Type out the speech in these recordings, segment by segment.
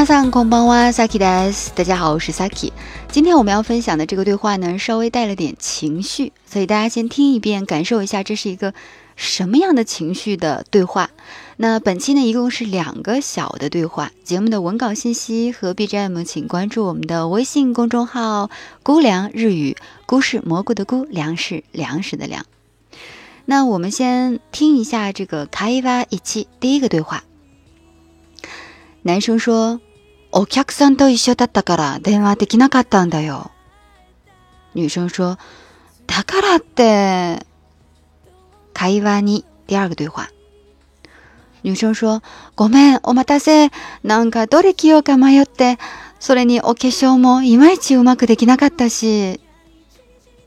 皆さんこんばんは，Saki です。大家好，我是 Saki。今天我们要分享的这个对话呢，稍微带了点情绪，所以大家先听一遍，感受一下这是一个什么样的情绪的对话。那本期呢，一共是两个小的对话。节目的文稿信息和 BGM，请关注我们的微信公众号“姑凉日语”，菇是蘑菇的菇，粮是粮食的粮。那我们先听一下这个卡伊瓦一期第一个对话。男生说：“ お客さんと一緒だったから電話できなかったんだよ。”女生说：“だからって。”会話に第二个对话。女生说：“ごめん、お待たせ。なんかどれ着ようか迷って、それにお化粧もいまいちうまくできなかったし。”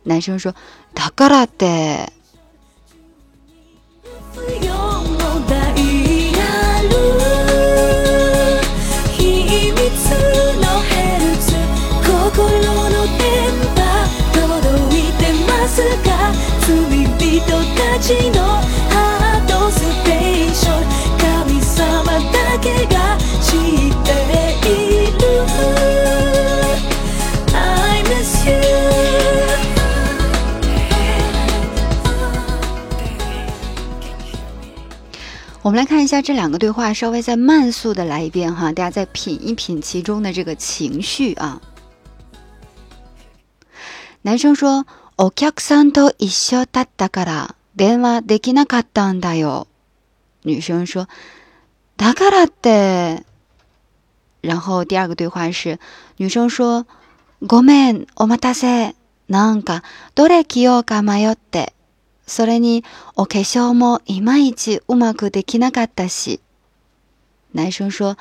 男生说：“だからって。”我们来看一下这两个对话，稍微再慢速的来一遍哈，大家再品一品其中的这个情绪啊。男生说：“お客さんと一緒だったから電話できなかったんだよ。”女生说：“だからって。”然后第二个对话是女生说：“ごめん、お待たせ。なんかどれ着ようか迷って。” それに、お化粧もいまいちうまくできなかったし。男生说：“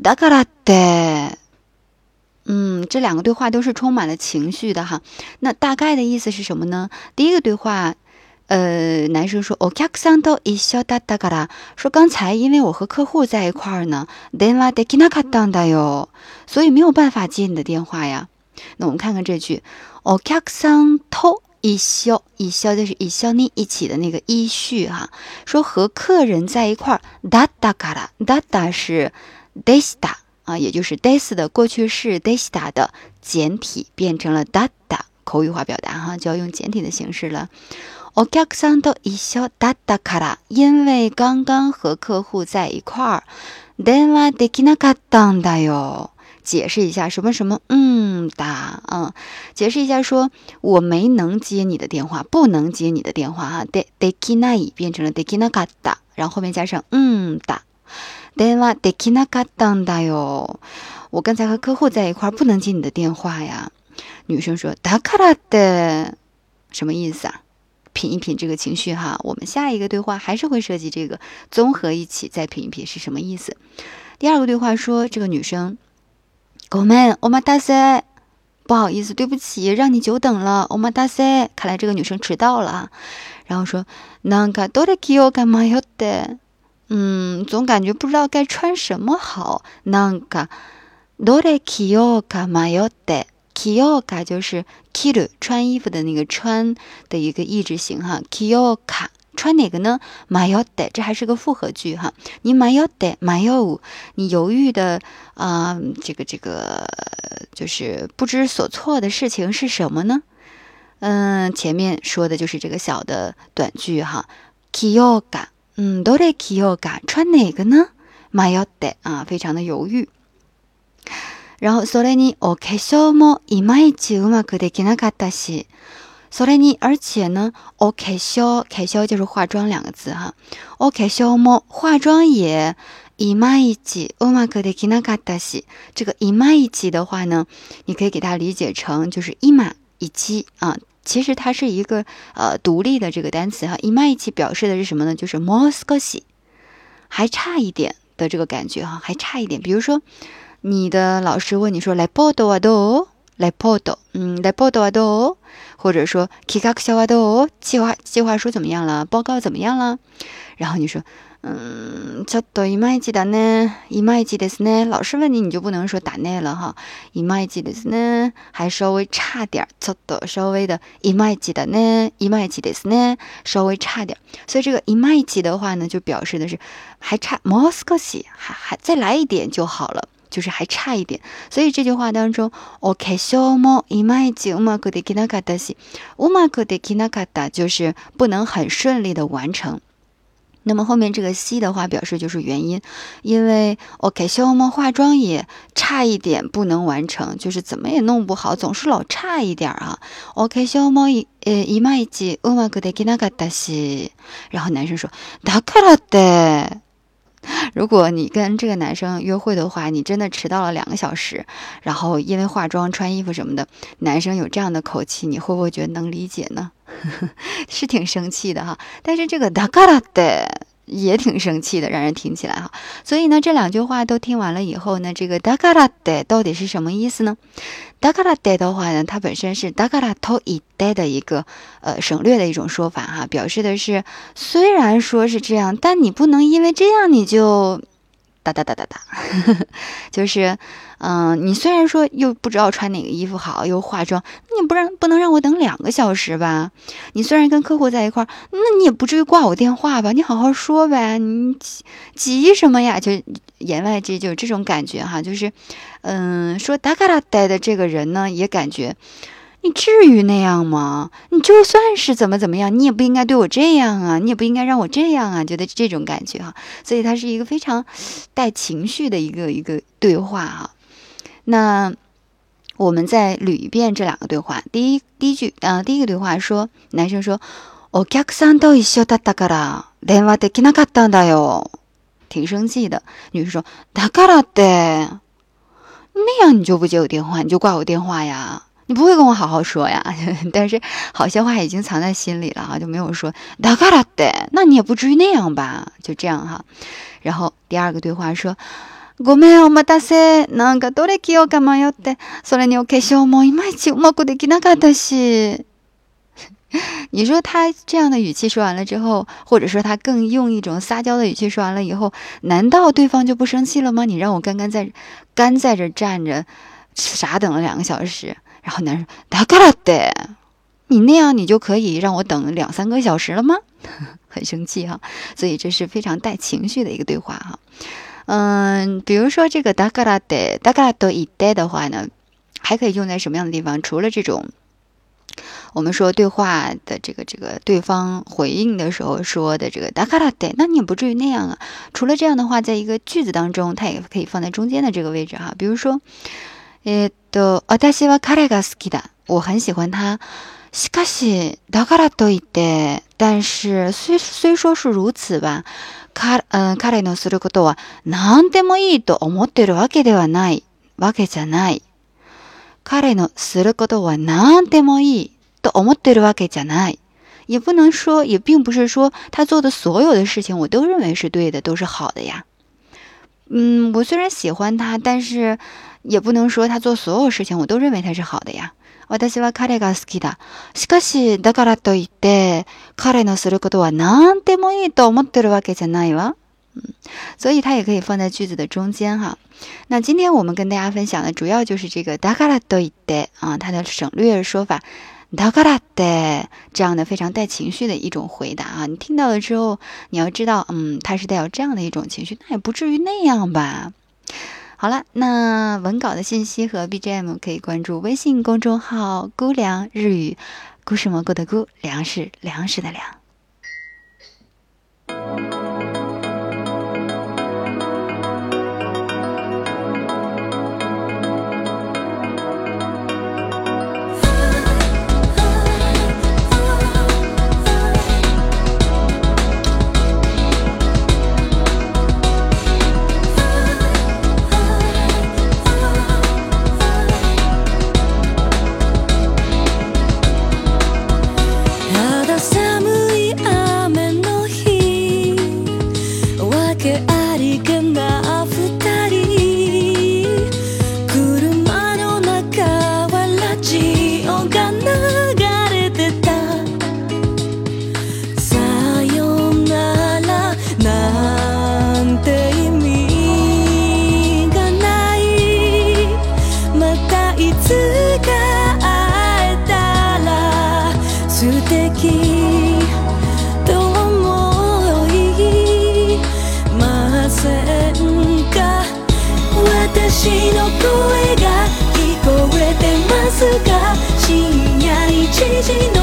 だからって。”嗯，这两个对话都是充满了情绪的哈。那大概的意思是什么呢？第一个对话，呃，男生说：“お客さんと一緒だったから。”说刚才因为我和客户在一块儿呢，電話できなかったんだよ，所以没有办法接你的电话呀。那我们看看这句：“お客さんと。” 一消一消就是一消你一起的那个依序哈，说和客人在一块儿，da da 嘎啦，da da 是 desta 啊，也就是 des 的过去式 desta 的简体变成了 da da 口语化表达哈，就要用简体的形式了。お客さんと一緒だったから，因为刚刚和客户在一块儿，電話できなかったんだよ。 解释一下什么什么，嗯的，嗯，解释一下，说我没能接你的电话，不能接你的电话哈。de de kinai 变成了 de kinakata，然后后面加上嗯的，電話できなかったんだよ。我刚才和客户在一块，不能接你的电话呀。女生说だから的，什么意思啊？品一品这个情绪哈。我们下一个对话还是会涉及这个，综合一起再品一品是什么意思。第二个对话说这个女生。 我们欧玛大塞，不好意思，对不起，让你久等了。欧玛大塞，看来这个女生迟到了。然后说，那个多的 Q 干嘛要的？嗯，总感觉不知道该穿什么好。那个多的 Q 干嘛要的？Q 卡就是 Q 穿衣服的那个穿的一个意志型哈。Q 卡。穿哪个呢？马要得，这还是个复合句哈。你马要得，马要你犹豫的啊，这个这个就是不知所措的事情是什么呢？嗯，前面说的就是这个小的短句哈。Kyoga，嗯，どれ Kyoga，穿哪个呢？马要得啊，非常的犹豫。然后それにお化粧もいまいちうまくできなかったし。 所以你，而且呢，OK 消，K 消就是化妆两个字哈。OK 消么？化妆也いまいちうまくできなかったし。这个いまいち的话呢，你可以给它理解成就是いまいち啊。其实它是一个呃独立的这个单词哈。いまいち表示的是什么呢？就是もう少し，还差一点的这个感觉哈，还差一点。比如说，你的老师问你说来报道啊都。来报道，嗯，来报道啊都， 或者说企画小啊都，计划计划书怎么样了？报告怎么样了？然后你说，嗯，ちょっといまいちだね，いまいちですね。老师问你，你就不能说打内了哈，いまいちですね，还稍微差点，ちょっと稍微的いまいちだね，いまいちですね，稍微差点。所以这个いまいち的话呢，就表示的是还差もう少し，还还再来一点就好了。 就是还差一点。所以这句话当中，お化粧もいまいちうまくできなかったし、うまくできなかった就是不能很顺利的完成。那么后面这个西的话表示就是原因，因为 OK，小猫化妆也差一点不能完成，就是怎么也弄不好，总是老差一点啊。OK，小猫一呃一まいちうまくできなかったし。然后男生说だからで。 如果你跟这个男生约会的话，你真的迟到了两个小时，然后因为化妆、穿衣服什么的，男生有这样的口气，你会不会觉得能理解呢？是挺生气的哈，但是这个だからで。 也挺生气的，让人听起来哈。所以呢，这两句话都听完了以后呢，这个だからで到底是什么意思呢？だからで的话呢，它本身是だからと言って的一个呃省略的一种说法哈，表示的是虽然说是这样，但你不能因为这样你就。 哒哒哒哒哒，就是，嗯，你虽然说又不知道穿哪个衣服好，又化妆，你不让不能让我等两个小时吧？你虽然跟客户在一块儿，那你也不至于挂我电话吧？你好好说呗，你急急什么呀？就言外之意就是这种感觉哈，就是，嗯，说达嘎拉带的这个人呢，也感觉。你至于那样吗？你就算是怎么怎么样，你也不应该对我这样啊！你也不应该让我这样啊！觉得这种感觉哈，所以它是一个非常带情绪的一个一个对话哈。那我们再捋一遍这两个对话。第一第一句啊，第一个对话说，男生说：“お客さんと一緒だったから電話できなかったんだよ。”挺生气的。女生说：“だからって那样你就不接我电话，你就挂我电话呀？” 你不会跟我好好说呀？但是好些话已经藏在心里了哈，就没有说。だからって，那你也不至于那样吧？就这样哈。然后第二个对话说：ごめんお待たせ、なんかどれ着ようか迷って、それにお化粧もいまいちうまくできなかったし。你说他这样的语气说完了之后，或者说他更用一种撒娇的语气说完了以后，难道对方就不生气了吗？你让我干干在干在这站着，傻等了两个小时。 然后男生，だからって，你那样你就可以让我等两三个小时了吗？很生气哈，所以这是非常带情绪的一个对话哈。嗯，比如说这个だからって、だからと言って的话呢，还可以用在什么样的地方？除了这种，我们说对话的这个这个对方回应的时候说的这个だからって，那你也不至于那样啊。除了这样的话，在一个句子当中，它也可以放在中间的这个位置哈。比如说。えっ と、私は彼が好きだ。我很喜欢他。しかし、だからといって、但是、虽、虽说是如此吧、か、うん、彼のすることは何でもいいと思ってるわけではない、わけじゃない。彼のすることは何でもいいと思ってるわけじゃない。也不能说，也并不是说他做的所有的事情我都认为是对的，都是好的呀。嗯，我虽然喜欢他，但是。也不能说他做所有事情我都认为他是好的呀。私は彼が好きだ。しかし、だからといって、彼のすることは何でもいいと思ってるわけじゃないわ。嗯，所以它也可以放在句子的中间哈。那今天我们跟大家分享的主要就是这个だからといって啊，它的省略说法だからって这样的非常带情绪的一种回答啊。你听到了之后，你要知道，嗯，它是带有这样的一种情绪，那也不至于那样吧。 好了，那文稿的信息和 BGM 可以关注微信公众号“菇凉日语”，菇是蘑菇的菇，粮食粮食的粮。私の声が聞こえてますか？深夜1時の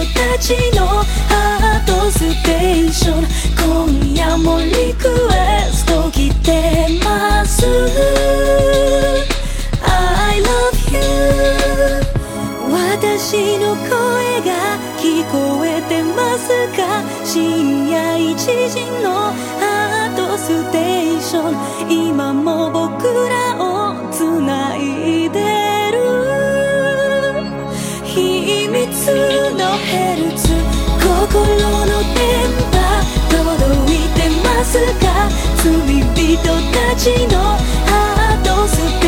たちのハートステーション。今夜もリクエスト来てます。I love you 私の声が聞こえてますか？深夜一時のハートステーション。今も僕らをつないでのヘルツ心の電波届いてますか罪人たちのハートスピ